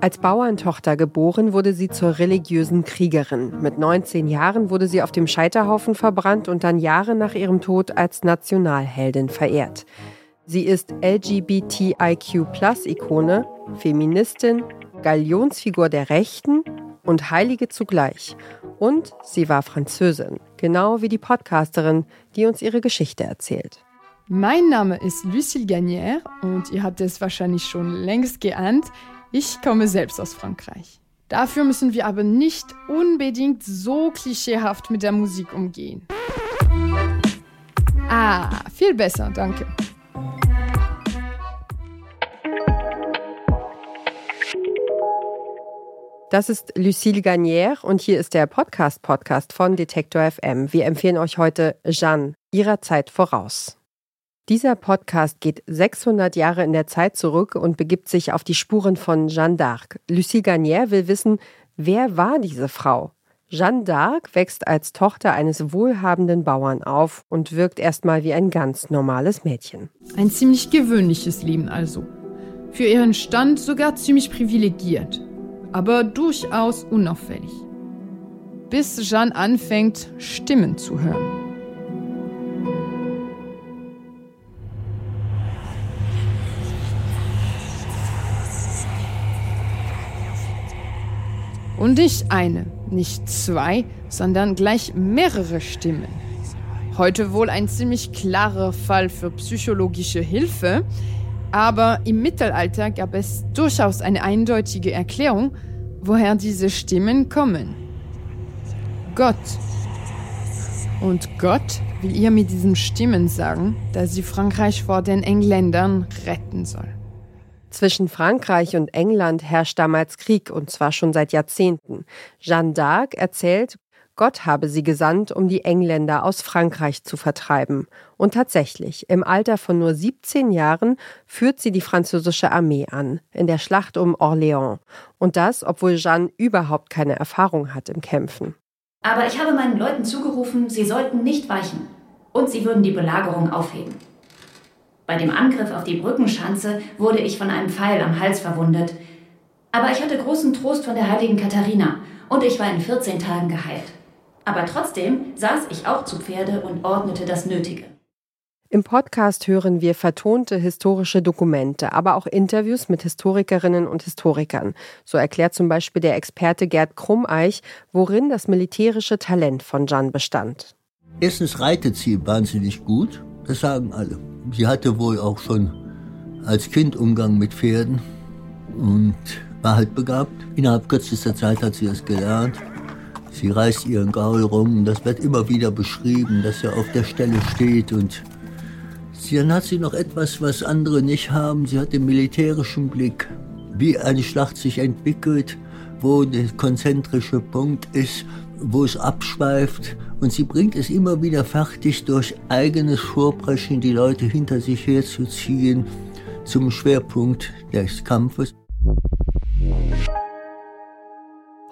Als Bauerntochter geboren wurde sie zur religiösen Kriegerin. Mit 19 Jahren wurde sie auf dem Scheiterhaufen verbrannt und dann Jahre nach ihrem Tod als Nationalheldin verehrt. Sie ist LGBTIQ-Ikone, Feministin, Galionsfigur der Rechten und Heilige zugleich. Und sie war Französin, genau wie die Podcasterin, die uns ihre Geschichte erzählt. Mein Name ist Lucille Gagnère und ihr habt es wahrscheinlich schon längst geahnt. Ich komme selbst aus Frankreich. Dafür müssen wir aber nicht unbedingt so klischeehaft mit der Musik umgehen. Ah, viel besser, danke. Das ist Lucille Gagnère und hier ist der Podcast-Podcast von Detektor FM. Wir empfehlen euch heute Jeanne, ihrer Zeit voraus. Dieser Podcast geht 600 Jahre in der Zeit zurück und begibt sich auf die Spuren von Jeanne d'Arc. Lucie Garnier will wissen, wer war diese Frau? Jeanne d'Arc wächst als Tochter eines wohlhabenden Bauern auf und wirkt erstmal wie ein ganz normales Mädchen. Ein ziemlich gewöhnliches Leben also. Für ihren Stand sogar ziemlich privilegiert, aber durchaus unauffällig. Bis Jeanne anfängt, Stimmen zu hören. Und nicht eine, nicht zwei, sondern gleich mehrere Stimmen. Heute wohl ein ziemlich klarer Fall für psychologische Hilfe, aber im Mittelalter gab es durchaus eine eindeutige Erklärung, woher diese Stimmen kommen. Gott. Und Gott will ihr mit diesen Stimmen sagen, dass sie Frankreich vor den Engländern retten soll. Zwischen Frankreich und England herrscht damals Krieg, und zwar schon seit Jahrzehnten. Jeanne d'Arc erzählt, Gott habe sie gesandt, um die Engländer aus Frankreich zu vertreiben. Und tatsächlich, im Alter von nur 17 Jahren führt sie die französische Armee an, in der Schlacht um Orléans. Und das, obwohl Jeanne überhaupt keine Erfahrung hat im Kämpfen. Aber ich habe meinen Leuten zugerufen, sie sollten nicht weichen. Und sie würden die Belagerung aufheben. Bei dem Angriff auf die Brückenschanze wurde ich von einem Pfeil am Hals verwundet. Aber ich hatte großen Trost von der heiligen Katharina und ich war in 14 Tagen geheilt. Aber trotzdem saß ich auch zu Pferde und ordnete das Nötige. Im Podcast hören wir vertonte historische Dokumente, aber auch Interviews mit Historikerinnen und Historikern. So erklärt zum Beispiel der Experte Gerd Krummeich, worin das militärische Talent von Jeanne bestand. Erstens reitet sie wahnsinnig gut, das sagen alle. Sie hatte wohl auch schon als Kind Umgang mit Pferden und war halt begabt. Innerhalb kürzester Zeit hat sie das gelernt. Sie reißt ihren Gaul rum und das wird immer wieder beschrieben, dass er auf der Stelle steht und dann hat sie noch etwas, was andere nicht haben. Sie hat den militärischen Blick, wie eine Schlacht sich entwickelt, wo der konzentrische Punkt ist, wo es abschweift und sie bringt es immer wieder fertig, durch eigenes Vorbrechen die Leute hinter sich herzuziehen zum Schwerpunkt des Kampfes.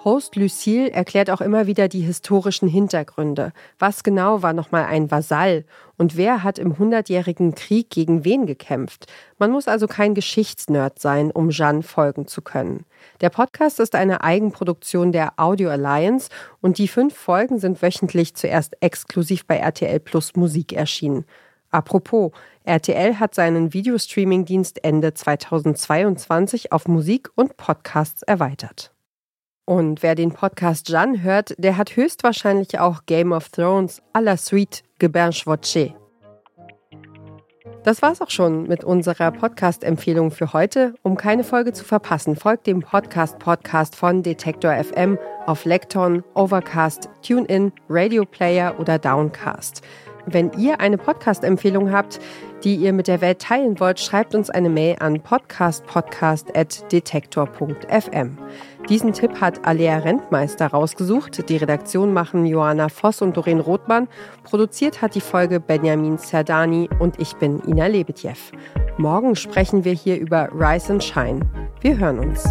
Host Lucille erklärt auch immer wieder die historischen Hintergründe. Was genau war nochmal ein Vasall und wer hat im Hundertjährigen Krieg gegen wen gekämpft? Man muss also kein Geschichtsnerd sein, um Jeanne folgen zu können. Der Podcast ist eine Eigenproduktion der Audio Alliance und die fünf Folgen sind wöchentlich zuerst exklusiv bei RTL Plus Musik erschienen. Apropos, RTL hat seinen Videostreaming-Dienst Ende 2022 auf Musik und Podcasts erweitert. Und wer den Podcast Jeanne hört, der hat höchstwahrscheinlich auch Game of Thrones à la suite Gebernschwotsche. Das war's auch schon mit unserer Podcast-Empfehlung für heute. Um keine Folge zu verpassen, folgt dem Podcast-Podcast von Detektor FM auf Lekton, Overcast, TuneIn, Radio Player oder Downcast. Wenn ihr eine Podcast-Empfehlung habt, die ihr mit der Welt teilen wollt, schreibt uns eine Mail an podcastpodcast.detektor.fm. Diesen Tipp hat Alea Rentmeister rausgesucht. Die Redaktion machen Johanna Voss und Doreen Rothmann. Produziert hat die Folge Benjamin Zerdani und ich bin Ina Lebetjew. Morgen sprechen wir hier über Rise and Shine. Wir hören uns.